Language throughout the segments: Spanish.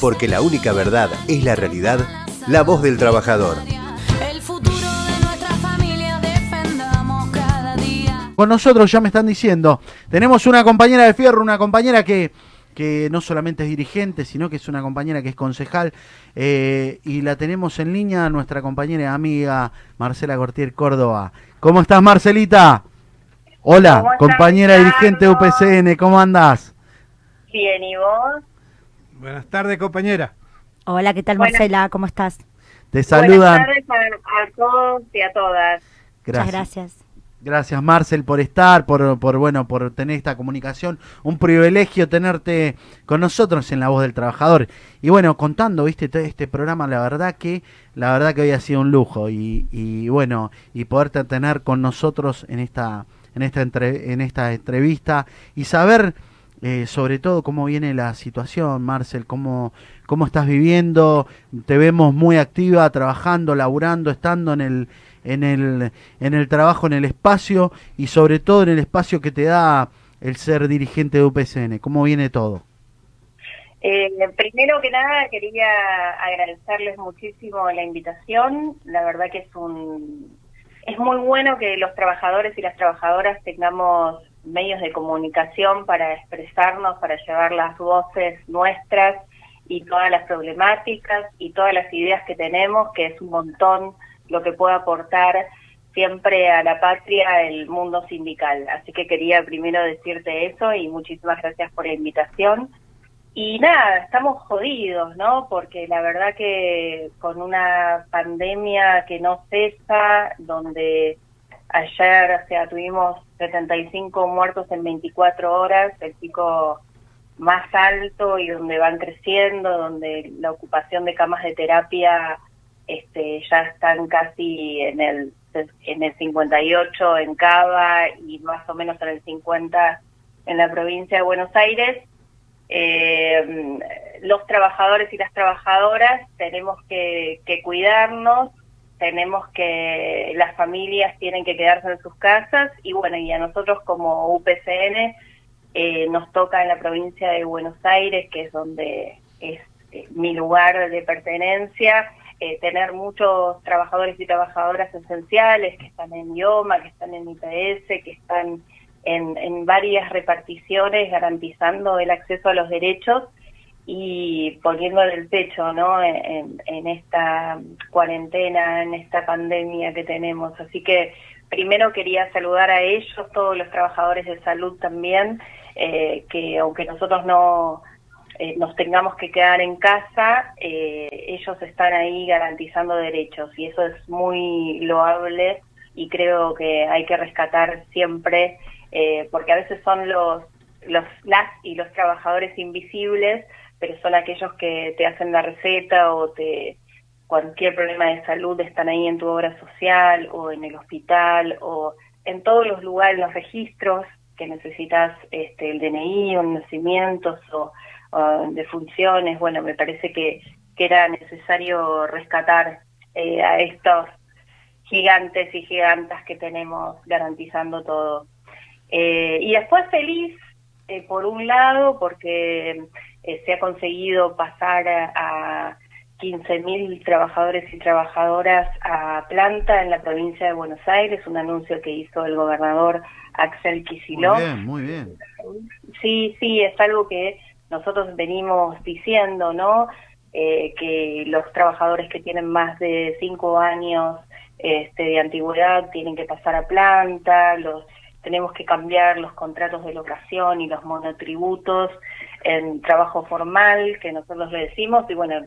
Porque la única verdad es la realidad, la voz del trabajador. Con nosotros ya me están diciendo, tenemos una compañera de fierro, una compañera que, que no solamente es dirigente, sino que es una compañera que es concejal, eh, y la tenemos en línea, nuestra compañera y amiga Marcela Cortier Córdoba. ¿Cómo estás, Marcelita? Hola, compañera dirigente de UPCN, ¿cómo andás? Bien, ¿y vos? Buenas tardes, compañera. Hola, ¿qué tal, Marcela? ¿Cómo estás? Te saludan. Buenas tardes a, todos y a todas. Gracias. Muchas gracias. Gracias Marcel por estar, por, por bueno, por tener esta comunicación. Un privilegio tenerte con nosotros en La Voz del Trabajador. Y bueno, contando, viste, este programa, la verdad que, la verdad que hoy ha sido un lujo. Y, y bueno, y poderte tener con nosotros en esta, en esta, entre, en esta entrevista y saber eh, sobre todo cómo viene la situación, Marcel, cómo, cómo estás viviendo. Te vemos muy activa, trabajando, laburando, estando en el en el, en el trabajo, en el espacio y sobre todo en el espacio que te da el ser dirigente de UPCN? ¿Cómo viene todo? Eh, primero que nada quería agradecerles muchísimo la invitación. La verdad que es un es muy bueno que los trabajadores y las trabajadoras tengamos medios de comunicación para expresarnos, para llevar las voces nuestras y todas las problemáticas y todas las ideas que tenemos, que es un montón lo que pueda aportar siempre a la patria el mundo sindical. Así que quería primero decirte eso y muchísimas gracias por la invitación. Y nada, estamos jodidos, ¿no? Porque la verdad que con una pandemia que no cesa, donde ayer, o sea, tuvimos 75 muertos en 24 horas, el pico más alto y donde van creciendo, donde la ocupación de camas de terapia este, ya están casi en el, en el 58 en Cava y más o menos en el 50 en la provincia de Buenos Aires. Eh, los trabajadores y las trabajadoras tenemos que, cuidarnos, tenemos que, las familias tienen que quedarse en sus casas y bueno, y a nosotros como UPCN eh, nos toca en la provincia de Buenos Aires, que es donde es eh, mi lugar de pertenencia, eh, tener muchos trabajadores y trabajadoras esenciales que están en IOMA, que están en IPS, que están en, varias reparticiones garantizando el acceso a los derechos y poniendo el pecho ¿no? En, esta cuarentena, en esta pandemia que tenemos. Así que primero quería saludar a ellos, todos los trabajadores de salud también, eh, que aunque nosotros no eh, nos tengamos que quedar en casa, eh, ellos están ahí garantizando derechos y eso es muy loable y creo que hay que rescatar siempre, porque a veces son los, los, las y los trabajadores invisibles, pero son aquellos que te hacen la receta o te cualquier problema de salud están ahí en tu obra social o en el hospital o en todos los lugares, los registros que necesitas este, el DNI o nacimientos o de funciones, bueno, me parece que, que era necesario rescatar eh, a estos gigantes y gigantas que tenemos garantizando todo. Eh, y después feliz, eh, por un lado, porque se ha conseguido pasar a, a 15.000 trabajadores y trabajadoras a planta en la provincia de Buenos Aires, un anuncio que hizo el gobernador Axel Kicillof. Muy bien, muy bien. Sí, sí, es algo que nosotros venimos diciendo, ¿no? Eh, que los trabajadores que tienen más de cinco años este, de antigüedad tienen que pasar a planta, los tenemos que cambiar los contratos de locación y los monotributos en trabajo formal, que nosotros le decimos, y bueno,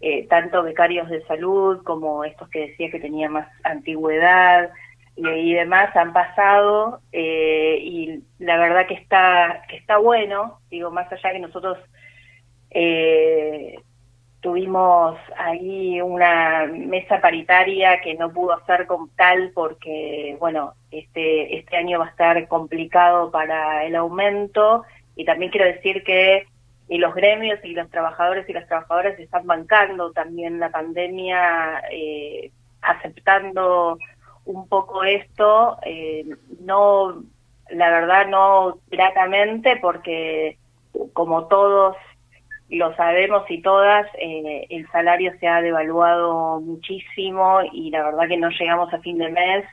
eh, tanto becarios de salud como estos que decía que tenían más antigüedad, y, demás han pasado eh, y la verdad que está que está bueno digo más allá que nosotros eh, tuvimos ahí una mesa paritaria que no pudo ser como tal porque bueno este este año va a estar complicado para el aumento y también quiero decir que y los gremios y los trabajadores y las trabajadoras están bancando también la pandemia eh, aceptando un poco esto, eh, no, la verdad no gratamente, porque como todos lo sabemos y todas, eh, el salario se ha devaluado muchísimo y la verdad que no llegamos a fin de mes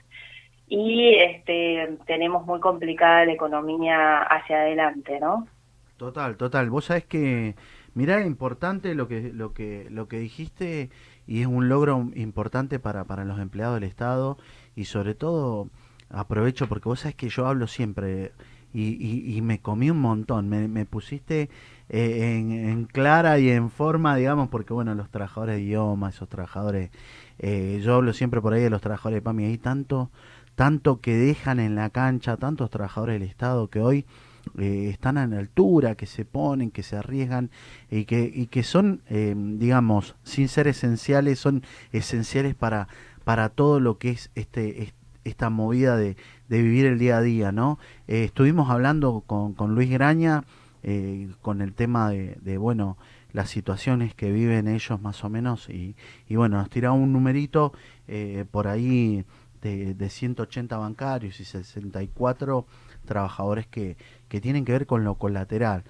y este, tenemos muy complicada la economía hacia adelante, ¿no? Total, total. Vos sabés que, mirá, importante lo que, lo que, lo que dijiste y es un logro importante para, para los empleados del Estado y sobre todo aprovecho porque vos sabés que yo hablo siempre y, y, me comí un montón, me, me pusiste eh, en, clara y en forma, digamos, porque bueno, los trabajadores de idioma, esos trabajadores, eh, yo hablo siempre por ahí de los trabajadores de PAMI, hay tanto, tanto que dejan en la cancha, tantos trabajadores del Estado que hoy eh, están a la altura, que se ponen, que se arriesgan y que, y que son, digamos, sin ser esenciales, son esenciales para, para todo lo que es este, esta movida de, de vivir el día a día, ¿no? Eh, estuvimos hablando con, con Luis Graña eh, con el tema de, de, bueno, las situaciones que viven ellos más o menos y, y bueno, nos tiraba un numerito por ahí de, de 180 bancarios y 64 trabajadores que, que tienen que ver con lo colateral.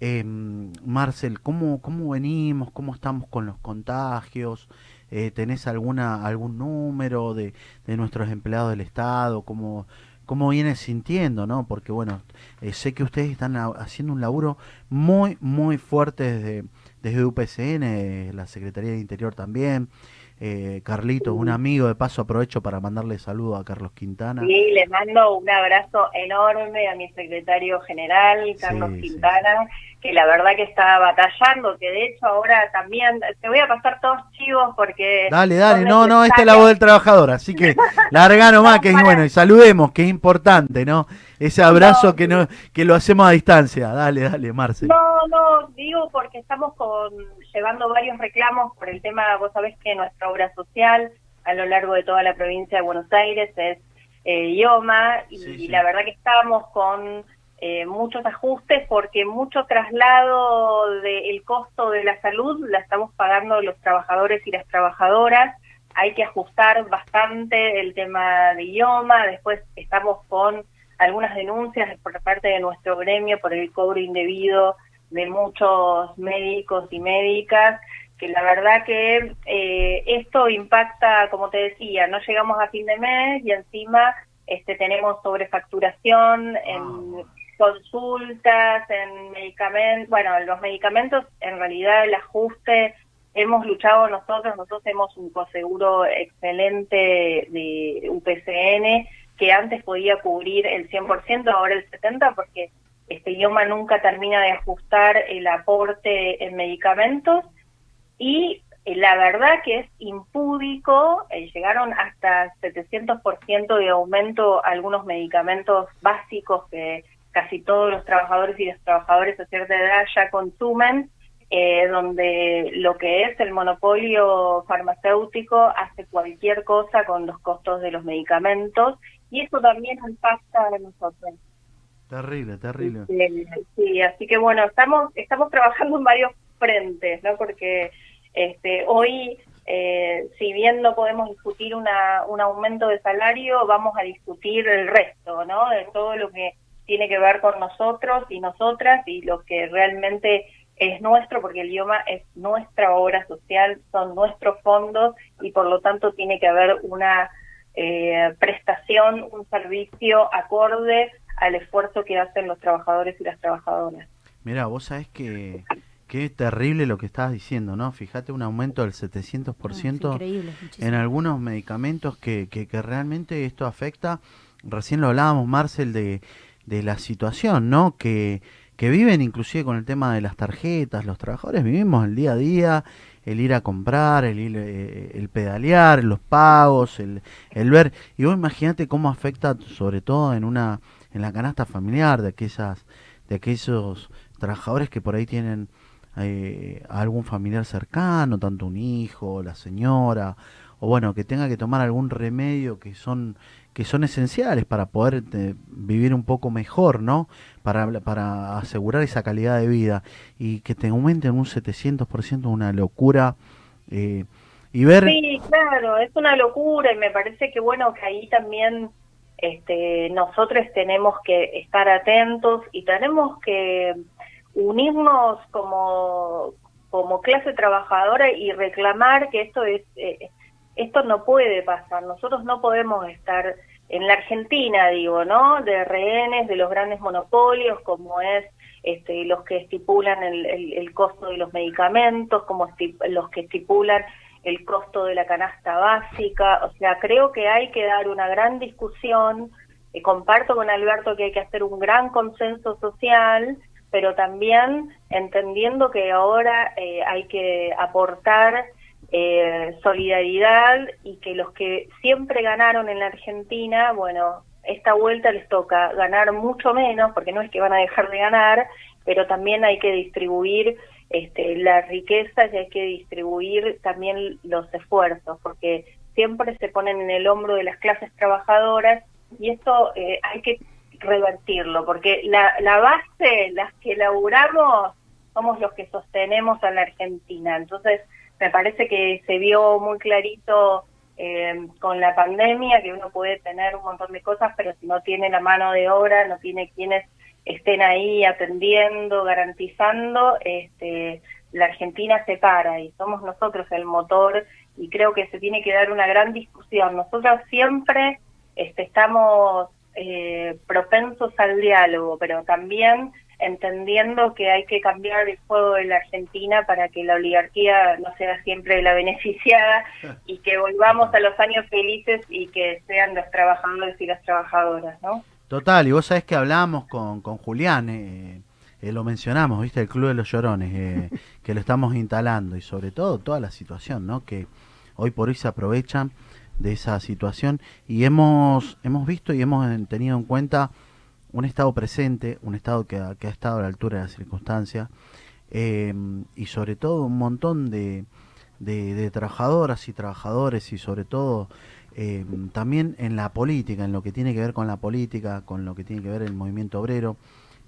Eh, Marcel, ¿cómo, ¿cómo venimos? ¿Cómo estamos con los contagios? Eh, ¿Tenés alguna algún número de, de nuestros empleados del Estado? ¿Cómo, cómo vienes sintiendo? ¿no? Porque bueno, eh, sé que ustedes están haciendo un laburo muy, muy fuerte desde, desde UPCN, la Secretaría de Interior también. Eh, Carlitos, un amigo, de paso aprovecho para mandarle saludo a Carlos Quintana. Sí, le mando un abrazo enorme a mi secretario general, Carlos Quintana. Sí que la verdad que está batallando, que de hecho ahora también, te voy a pasar todos chivos porque... Dale, dale, no, no, esta es la voz del trabajador, así que larga nomás, que es bueno, y saludemos, que es importante, ¿no? Ese abrazo que no que lo hacemos a distancia, dale, dale, Marce. No, no, digo porque estamos con llevando varios reclamos por el tema, vos sabés que nuestra obra social a lo largo de toda la provincia de Buenos Aires es eh, IOMA, y la verdad que estamos con eh, muchos ajustes porque mucho traslado del costo de la salud la estamos pagando los trabajadores y las trabajadoras. Hay que ajustar bastante el tema de idioma. Después estamos con algunas denuncias por parte de nuestro gremio por el cobro indebido de muchos médicos y médicas que la verdad que eh, esto impacta, como te decía, no llegamos a fin de mes y encima este, tenemos sobrefacturación en ah consultas, en medicamentos, bueno, los medicamentos, en realidad el ajuste, hemos luchado nosotros, nosotros tenemos un coseguro excelente de UPCN que antes podía cubrir el 100%, ahora el 70%, porque este idioma nunca termina de ajustar el aporte en medicamentos. Y eh, la verdad que es impúdico, eh, llegaron hasta 700% de aumento algunos medicamentos básicos que casi todos los trabajadores y las trabajadoras de cierta edad ya consumen, eh, donde lo que es el monopolio farmacéutico hace cualquier cosa con los costos de los medicamentos y eso también impacta a nosotros. Terrible, terrible. Sí, así que bueno, estamos estamos trabajando en varios frentes, ¿no? Porque este hoy eh, si bien no podemos discutir una, un aumento de salario, vamos a discutir el resto, ¿no? De todo lo que tiene que ver con nosotros y nosotras y lo que realmente es nuestro, porque el idioma es nuestra obra social, son nuestros fondos y por lo tanto tiene que haber una eh, prestación, un servicio acorde al esfuerzo que hacen los trabajadores y las trabajadoras. Mira, vos sabés que qué terrible lo que estás diciendo, ¿no? Fíjate un aumento del 700% en algunos medicamentos que, que, que realmente esto afecta. Recién lo hablábamos, Marcel, de de la situación, ¿no? Que, que viven inclusive con el tema de las tarjetas, los trabajadores vivimos el día a día, el ir a comprar, el, ir, eh, el pedalear, los pagos, el, el ver, y vos imagínate cómo afecta sobre todo en una, en la canasta familiar de aquellas, de aquellos trabajadores que por ahí tienen eh, algún familiar cercano, tanto un hijo, la señora, o bueno, que tenga que tomar algún remedio que son que son esenciales para poder eh, vivir un poco mejor, ¿no? Para, para asegurar esa calidad de vida y que te aumenten un 700% una locura. Eh, y ver... Sí, claro, es una locura y me parece que bueno, que ahí también este, nosotros tenemos que estar atentos y tenemos que unirnos como, como clase trabajadora y reclamar que esto es eh, esto no puede pasar. Nosotros no podemos estar en la Argentina, digo, ¿no? De rehenes de los grandes monopolios, como es este, los que estipulan el, el, costo de los medicamentos, como los que estipulan el costo de la canasta básica. O sea, creo que hay que dar una gran discusión. y comparto con Alberto que hay que hacer un gran consenso social, pero también entendiendo que ahora eh, hay que aportar eh, solidaridad y que los que siempre ganaron en la Argentina, bueno, esta vuelta les toca ganar mucho menos, porque no es que van a dejar de ganar, pero también hay que distribuir este, la riqueza y hay que distribuir también los esfuerzos, porque siempre se ponen en el hombro de las clases trabajadoras y esto eh, hay que revertirlo, porque la, la base, las que laburamos, somos los que sostenemos a la Argentina. Entonces, me parece que se vio muy clarito eh, con la pandemia que uno puede tener un montón de cosas, pero si no tiene la mano de obra, no tiene quienes estén ahí atendiendo, garantizando, este, la Argentina se para y somos nosotros el motor y creo que se tiene que dar una gran discusión. Nosotros siempre este, estamos eh, propensos al diálogo, pero también entendiendo que hay que cambiar el juego de la Argentina para que la oligarquía no sea siempre la beneficiada y que volvamos a los años felices y que sean los trabajadores y las trabajadoras, ¿no? Total, y vos sabés que hablamos con, con Julián, eh, eh, lo mencionamos, ¿viste? El Club de los Llorones, eh, que lo estamos instalando y sobre todo toda la situación, ¿no? Que hoy por hoy se aprovechan de esa situación y hemos, hemos visto y hemos tenido en cuenta un Estado presente, un Estado que ha, estado a la altura de las circunstancias eh, y sobre todo un montón de, de, trabajadoras y trabajadores y sobre todo eh, también en la política, en lo que tiene que ver con la política, con lo que tiene que ver el movimiento obrero.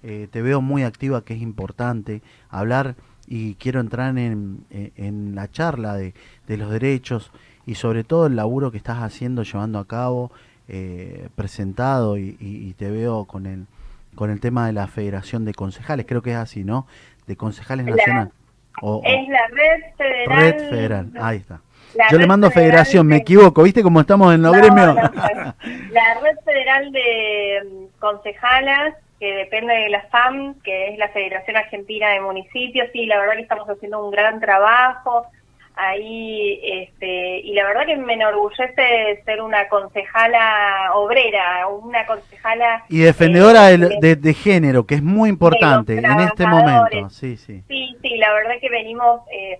Eh, te veo muy activa, que es importante hablar y quiero entrar en, en la charla de, de los derechos y sobre todo el laburo que estás haciendo, llevando a cabo eh, presentado y, te veo con el con el tema de la Federación de Concejales, creo que es así, ¿no? De Concejales Nacional. es la Red Federal. Red Federal, ahí está. Yo le mando Federación, me equivoco, ¿viste cómo estamos en los gremios? la Red Federal de mm, Concejalas, que depende de la FAM, que es la Federación Argentina de Municipios, sí, la verdad que estamos haciendo un gran trabajo ahí este y la verdad que me enorgullece ser una concejala obrera una concejala y defendedora eh, de, género que es muy importante en este momento sí sí sí sí la verdad que venimos eh,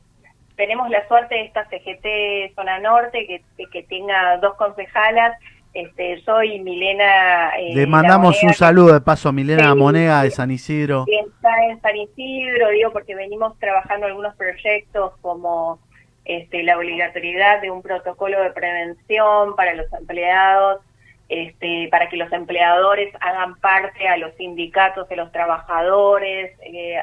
tenemos la suerte de esta CGT zona norte que, que tenga dos concejalas este, soy Milena. Eh, Le mandamos un saludo de paso a Milena Monega de San Isidro. Que está en San Isidro, digo, porque venimos trabajando algunos proyectos como este, la obligatoriedad de un protocolo de prevención para los empleados, este, para que los empleadores hagan parte a los sindicatos de los trabajadores. Eh,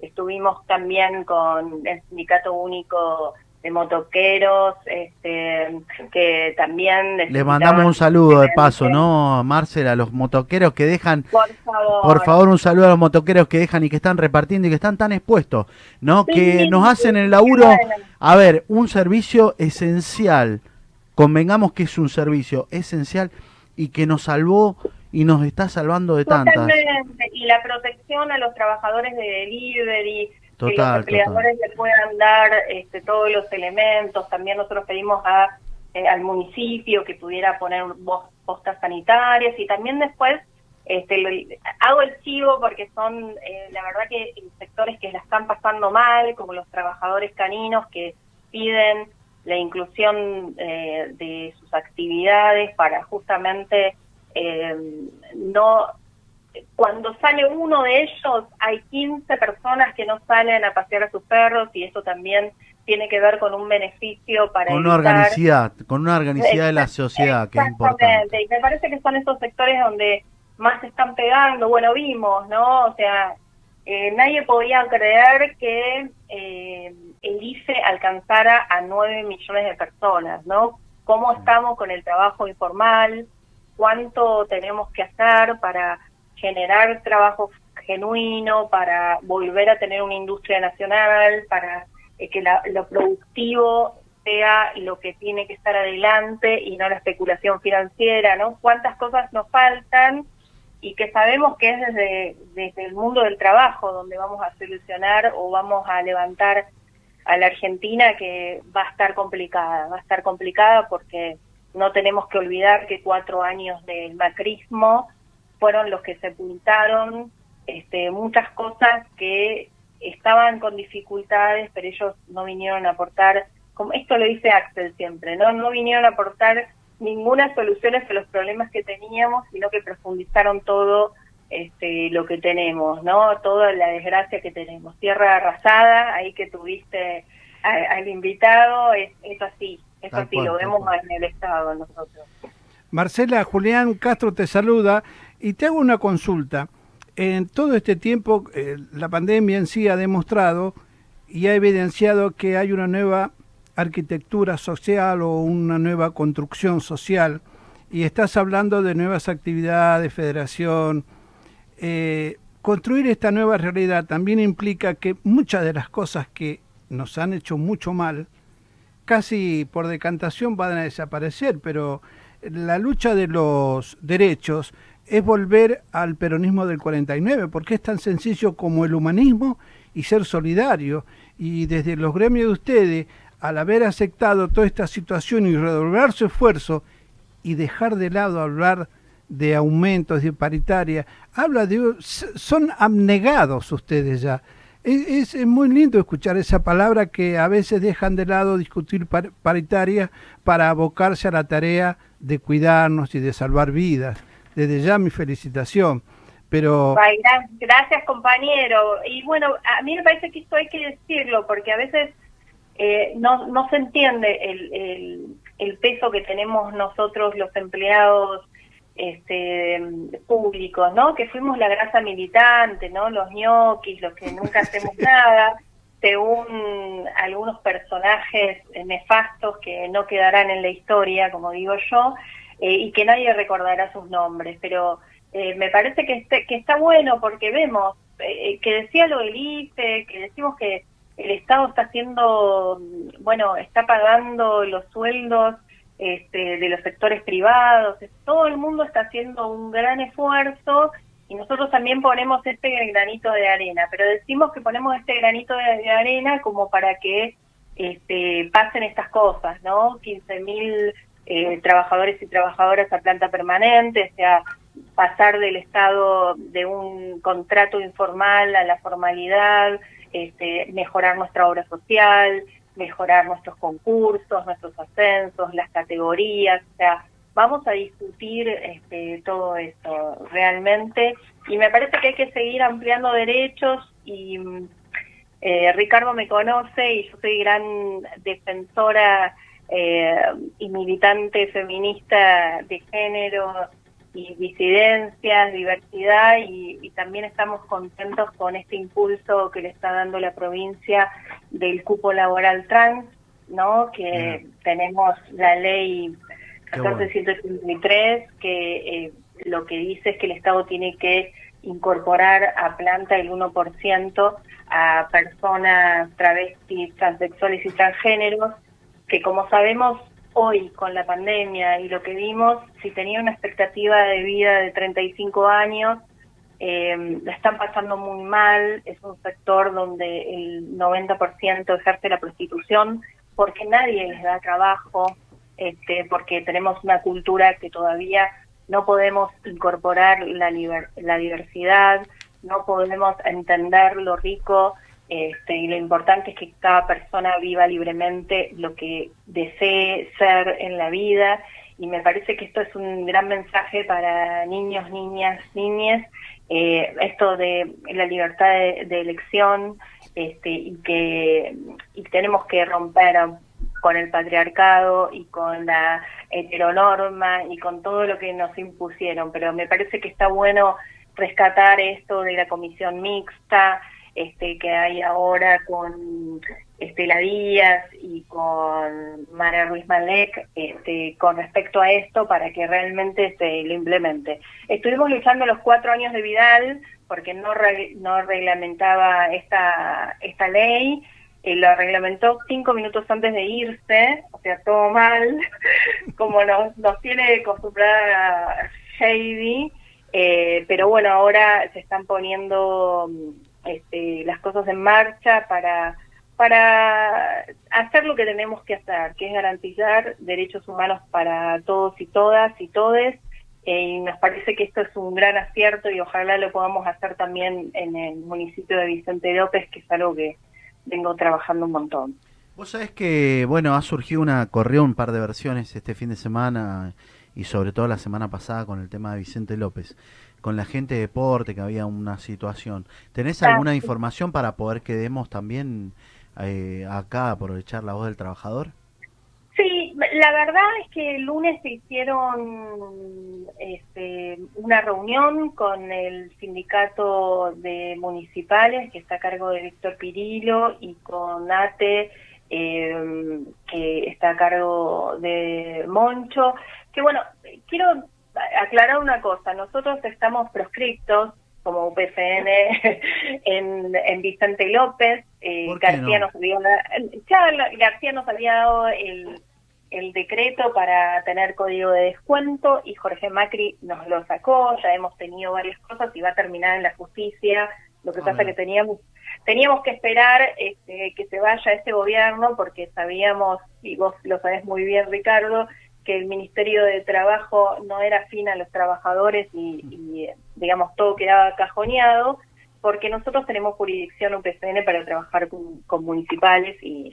estuvimos también con el Sindicato Único de motoqueros, este, que también... Le mandamos un saludo de paso, ¿no, Marcela? A los motoqueros que dejan... Por favor. Por favor, un saludo a los motoqueros que dejan y que están repartiendo y que están tan expuestos, ¿no? que nos hacen el laburo... A ver, un servicio esencial. Convengamos que es un servicio esencial y que nos salvó y nos está salvando de tantas. Y la protección a los trabajadores de delivery, que los empleadores le puedan dar este, todos los elementos. También nosotros pedimos a, eh, al municipio que pudiera poner postas sanitarias y también después este, hago el chivo porque son, eh, la verdad que sectores que la están pasando mal, como los trabajadores caninos que piden la inclusión eh, de sus actividades para justamente no cuando sale uno de ellos, hay 15 personas que no salen a pasear a sus perros y eso también tiene que ver con un beneficio para con una organicidad con una organicidad de la sociedad que es importante. Y me parece que son esos sectores donde más se están pegando. Bueno vimos no o sea eh, nadie podía creer que eh, el IFE alcanzara a 9 millones de personas no cómo estamos con el trabajo informal cuánto tenemos que hacer para generar trabajo genuino, para volver a tener una industria nacional, para eh, que lo productivo sea lo que tiene que estar adelante y no la especulación financiera, ¿no? Cuántas cosas nos faltan y que sabemos que es desde, desde el mundo del trabajo donde vamos a solucionar o vamos a levantar a la Argentina que va a estar complicada, va a estar complicada porque no tenemos que olvidar que cuatro años del macrismo fueron los que sepultaron este, muchas cosas que estaban con dificultades, pero ellos no vinieron a aportar, como esto lo dice Axel siempre, no, no vinieron a aportar ninguna solución a los problemas que teníamos, sino que profundizaron todo este, lo que tenemos, ¿no? Toda la desgracia que tenemos. Tierra arrasada, ahí que tuviste al invitado, es, es así, es así, lo vemos en el Estado nosotros. Marcela, Julián Castro te saluda y te hago una consulta. En todo este tiempo, eh, la pandemia en sí ha demostrado y ha evidenciado que hay una nueva arquitectura social o una nueva construcción social y estás hablando de nuevas actividades, federación. Eh, construir esta nueva realidad también implica que muchas de las cosas que nos han hecho mucho mal, casi por decantación van a desaparecer, pero la lucha de los derechos es volver al peronismo del 49, porque es tan sencillo como el humanismo y ser solidario. Y desde los gremios de ustedes al haber aceptado toda esta situación y redoblar su esfuerzo y dejar de lado hablar de aumentos, de paritaria, habla de... son abnegados ustedes ya. Es, es, muy lindo escuchar esa palabra que a veces dejan de lado discutir paritaria para abocarse a la tarea de cuidarnos y de salvar vidas. Desde ya mi felicitación. Pero... gracias compañero. Y bueno, a mí me parece que esto hay que decirlo porque a veces eh, no, no se entiende el, el, peso que tenemos nosotros los empleados este, públicos, ¿no? Que fuimos la grasa militante, ¿no? Los ñoquis, los que nunca hacemos nada, según algunos personajes nefastos que no quedarán en la historia, como digo yo, eh, y que nadie recordará sus nombres. Pero eh, me parece que, este, que está bueno porque vemos que decía lo del IFE, que decimos que el Estado está haciendo, bueno, está pagando los sueldos este, de los sectores privados, todo el mundo está haciendo un gran esfuerzo y nosotros también ponemos este granito de arena, pero decimos que ponemos este granito de, arena como para que este, pasen estas cosas, ¿no? 15.000 mil eh, trabajadores y trabajadoras a planta permanente, o sea, pasar del estado de un contrato informal a la formalidad, este, mejorar nuestra obra social, mejorar nuestros concursos, nuestros ascensos, las categorías, o sea, vamos a discutir este, todo esto realmente. Y me parece que hay que seguir ampliando derechos y eh, Ricardo me conoce y yo soy gran defensora eh, y militante feminista de género y disidencias, diversidad y, también estamos contentos con este impulso que le está dando la provincia del cupo laboral trans, ¿no? Que tenemos la ley 1483 que eh, lo que dice es que el Estado tiene que incorporar a planta el 1% a personas travestis, transexuales y transgéneros, que como sabemos hoy con la pandemia y lo que vimos, si tenía una expectativa de vida de 35 años, eh, la están pasando muy mal, es un sector donde el 90% ejerce la prostitución porque nadie les da trabajo, este, porque tenemos una cultura que todavía no podemos incorporar la, la diversidad, no podemos entender lo rico este, y lo importante es que cada persona viva libremente lo que desee ser en la vida. Y me parece que esto es un gran mensaje para niños, niñas, niñas, eh, esto de la libertad de, elección este, y que y tenemos que romper con el patriarcado y con la heteronorma y con todo lo que nos impusieron, pero me parece que está bueno rescatar esto de la comisión mixta, este, que hay ahora con Estela Díaz y con Mara Ruiz Malek este, con respecto a esto para que realmente se lo implemente. Estuvimos luchando los cuatro años de Vidal porque no, no reglamentaba esta, esta ley, y lo reglamentó cinco minutos antes de irse, o sea, todo mal, como nos, nos tiene acostumbrada Shady, eh, pero bueno, ahora se están poniendo este, las cosas en marcha para para hacer lo que tenemos que hacer, que es garantizar derechos humanos para todos y todas y todes. Eh, y nos parece que esto es un gran acierto y ojalá lo podamos hacer también en el municipio de Vicente López, que es algo que vengo trabajando un montón. Vos sabés que, bueno, ha surgido una, corrió un par de versiones este fin de semana y sobre todo la semana pasada con el tema de Vicente López con la gente de deporte, que había una situación. ¿Tenés ah, alguna información para poder que demos también eh, acá, aprovechar la voz del trabajador? Sí, la verdad es que el lunes se hicieron este, una reunión con el sindicato de municipales que está a cargo de Víctor Pirillo y con ATE eh, que está a cargo de Moncho. Que bueno, quiero aclarar una cosa, nosotros estamos proscriptos como UPCN en, en Vicente López, eh, García, nos dio García nos había dado el, el decreto para tener código de descuento y Jorge Macri nos lo sacó, ya hemos tenido varias cosas y va a terminar en la justicia, lo que pasa que teníamos teníamos que esperar este, que se vaya este gobierno porque sabíamos, y vos lo sabés muy bien Ricardo, que el Ministerio de Trabajo no era afín a los trabajadores y, digamos, todo quedaba cajoneado, porque nosotros tenemos jurisdicción UPCN para trabajar con, municipales y,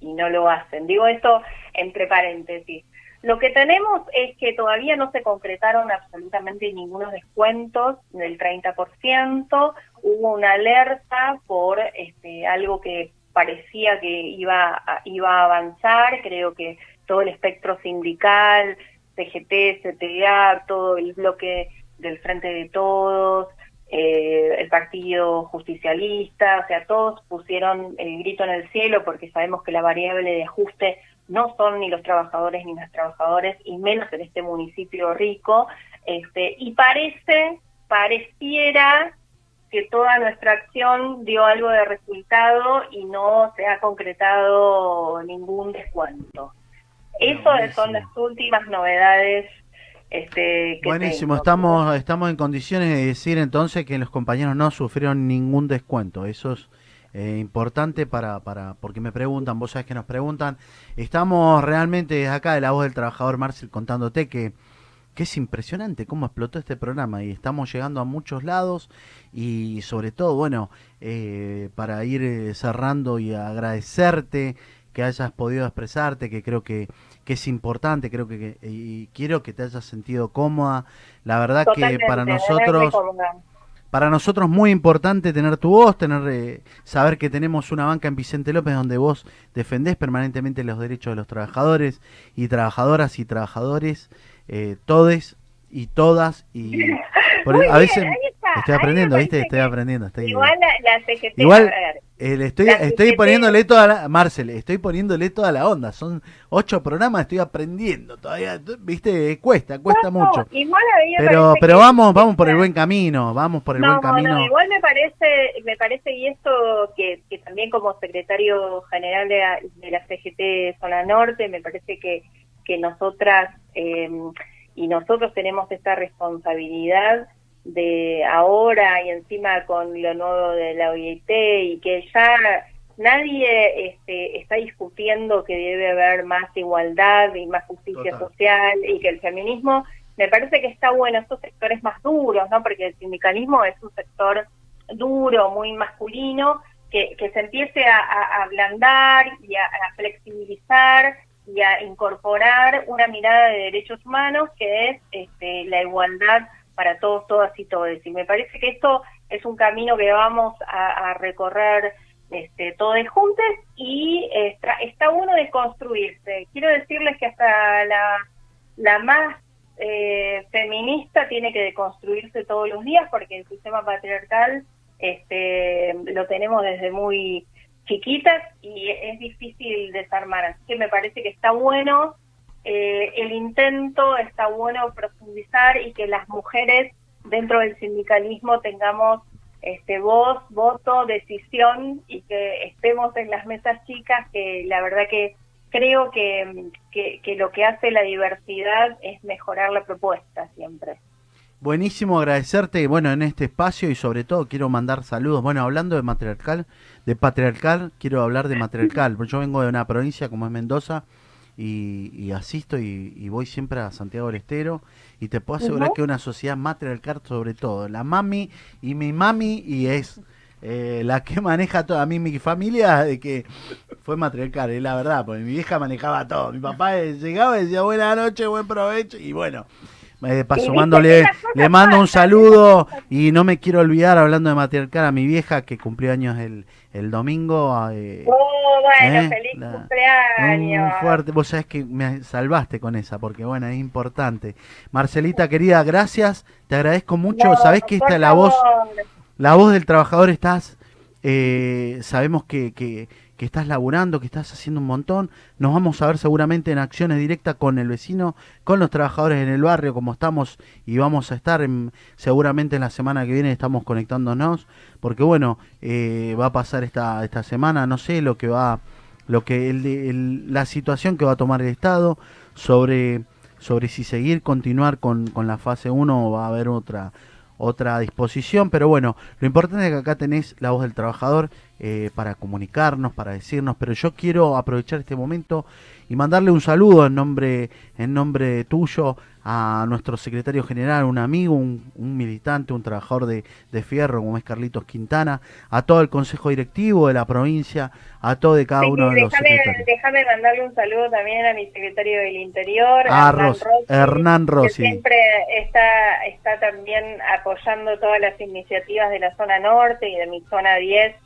no lo hacen. Digo esto entre paréntesis. Lo que tenemos es que todavía no se concretaron absolutamente ningunos descuentos del 30%, hubo una alerta por este, algo que parecía que iba iba a avanzar, creo que todo el espectro sindical, CGT, CTA, todo el bloque del Frente de Todos, eh, el Partido Justicialista, o sea, todos pusieron el grito en el cielo porque sabemos que la variable de ajuste no son ni los trabajadores ni las trabajadoras, y menos en este municipio rico, este, y parece, pareciera que toda nuestra acción dio algo de resultado y no se ha concretado ningún descuento. Eso son las últimas novedades. Este, que Buenísimo, estamos estamos en condiciones de decir entonces que los compañeros no sufrieron ningún descuento. Eso es eh, importante para, para, porque me preguntan, vos sabés que nos preguntan. Estamos realmente desde acá de la voz del trabajador Marcel contándote que, que es impresionante cómo explotó este programa y estamos llegando a muchos lados y sobre todo, bueno, eh, para ir eh, cerrando y agradecerte que hayas podido expresarte, que creo que, que es importante, creo que, y quiero que te hayas sentido cómoda. La verdad que para nosotros para nosotros muy importante tener tu voz, tener eh, saber que tenemos una banca en Vicente López donde vos defendés permanentemente los derechos de los trabajadores y trabajadoras y trabajadores, eh, todes y todas y a veces estoy aprendiendo, ¿viste? Estoy aprendiendo. Estoy, igual la, CGT, igual eh, estoy, estoy poniéndole toda la, Marcel, estoy poniéndole toda la onda. Son ocho programas, estoy aprendiendo todavía, ¿viste? Cuesta, cuesta mucho. pero pero vamos vamos por el buen camino, vamos por el buen camino. No, igual me parece, me parece y esto que, que también como secretario general de la, de la CGT Zona Norte, me parece que, que nosotras eh, y nosotros tenemos esta responsabilidad de ahora y encima con lo nuevo de la OIT y que ya nadie este, está discutiendo que debe haber más igualdad y más justicia social y que el feminismo me parece que está bueno estos sectores más duros, ¿no? Porque el sindicalismo es un sector duro, muy masculino, que, que se empiece a, ablandar y a, a, flexibilizar y a incorporar una mirada de derechos humanos que es este, la igualdad para todos, todas y todos. Y me parece que esto es un camino que vamos a, recorrer este, todos juntos y está, está bueno de construirse. Quiero decirles que hasta la, la más eh, feminista tiene que deconstruirse todos los días porque el sistema patriarcal este, lo tenemos desde muy chiquitas y es difícil desarmar. Así que me parece que está bueno eh, el intento, está bueno profundizar y que las mujeres dentro del sindicalismo tengamos este voz, voto, decisión y que estemos en las mesas chicas, que la verdad que creo que, que lo que hace la diversidad es mejorar la propuesta siempre. Buenísimo agradecerte, bueno, en este espacio y sobre todo quiero mandar saludos. Bueno, hablando de matriarcal, de patriarcal, quiero hablar de matriarcal. Yo vengo de una provincia como es Mendoza y, asisto y, voy siempre a Santiago del Estero y te puedo asegurar que es una sociedad matriarcal sobre todo. La mami y mi mami y es eh, la que maneja todo. A mí mi familia de que fue matriarcal, es la verdad, porque mi vieja manejaba todo. Mi papá llegaba y decía buena noche, buen provecho y bueno. Eh, paso, le mando un saludo y no me quiero olvidar, hablando de matriarcal, a mi vieja que cumplió años el, el domingo. Eh, bueno, eh, feliz cumpleaños. Muy fuerte, vos sabés que me salvaste con esa, porque bueno, es importante. Marcelita, querida, gracias, te agradezco mucho. Sabés que esta la voz, la voz del trabajador estás, eh, sabemos que, que que estás laburando, que estás haciendo un montón. Nos vamos a ver seguramente en acciones directas con el vecino, con los trabajadores en el barrio, como estamos y vamos a estar en, seguramente en la semana que viene estamos conectándonos, porque bueno, eh, va a pasar esta, esta semana, no sé lo que va, lo que el, la situación que va a tomar el Estado sobre, sobre si seguir, continuar con, con la fase 1 o va a haber otra otra disposición, pero bueno, lo importante es que acá tenés la voz del trabajador eh, para comunicarnos, para decirnos, pero yo quiero aprovechar este momento y mandarle un saludo en nombre, en nombre tuyo a nuestro secretario general, un amigo, un, militante, un trabajador de, fierro como es Carlitos Quintana, a todo el consejo directivo de la provincia, a todo de cada uno de los secretarios. Déjame mandarle un saludo también a mi secretario del Interior, a Hernán Rossi, que siempre está, está también apoyando todas las iniciativas de la zona norte y de mi zona 10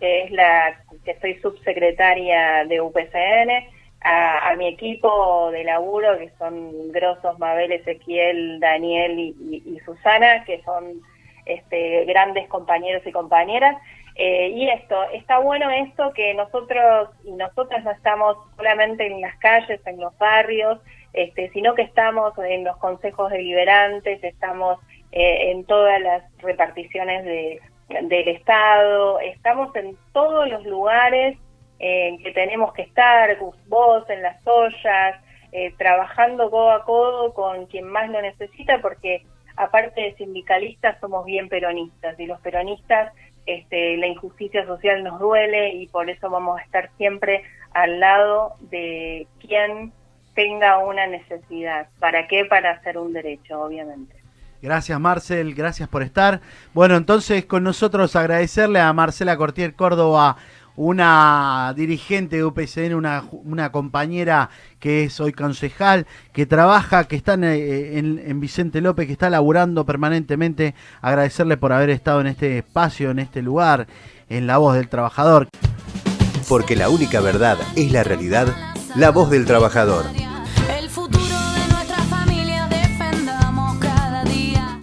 que es la que soy subsecretaria de UPCN, a, mi equipo de laburo, que son Grosos, Mabel, Ezequiel, Daniel y, Susana, que son este, grandes compañeros y compañeras. Eh, y esto, está bueno esto que nosotros y nosotras no estamos solamente en las calles, en los barrios, este, sino que estamos en los consejos deliberantes, estamos eh, en todas las reparticiones de del Estado, estamos en todos los lugares en que tenemos que estar, vos en las ollas, eh, trabajando codo a codo con quien más lo necesita, porque aparte de sindicalistas somos bien peronistas y los peronistas este, la injusticia social nos duele y por eso vamos a estar siempre al lado de quien tenga una necesidad. ¿Para qué? Para hacer un derecho, obviamente. Gracias Marcel, gracias por estar. Bueno, entonces con nosotros agradecerle a Marcela Cortier Córdoba, una dirigente de UPCN, una, una compañera que es hoy concejal, que trabaja, que está eh, en, en, Vicente López, que está laburando permanentemente. Agradecerle por haber estado en este espacio, en este lugar, en La Voz del Trabajador. Porque la única verdad es la realidad, La Voz del Trabajador.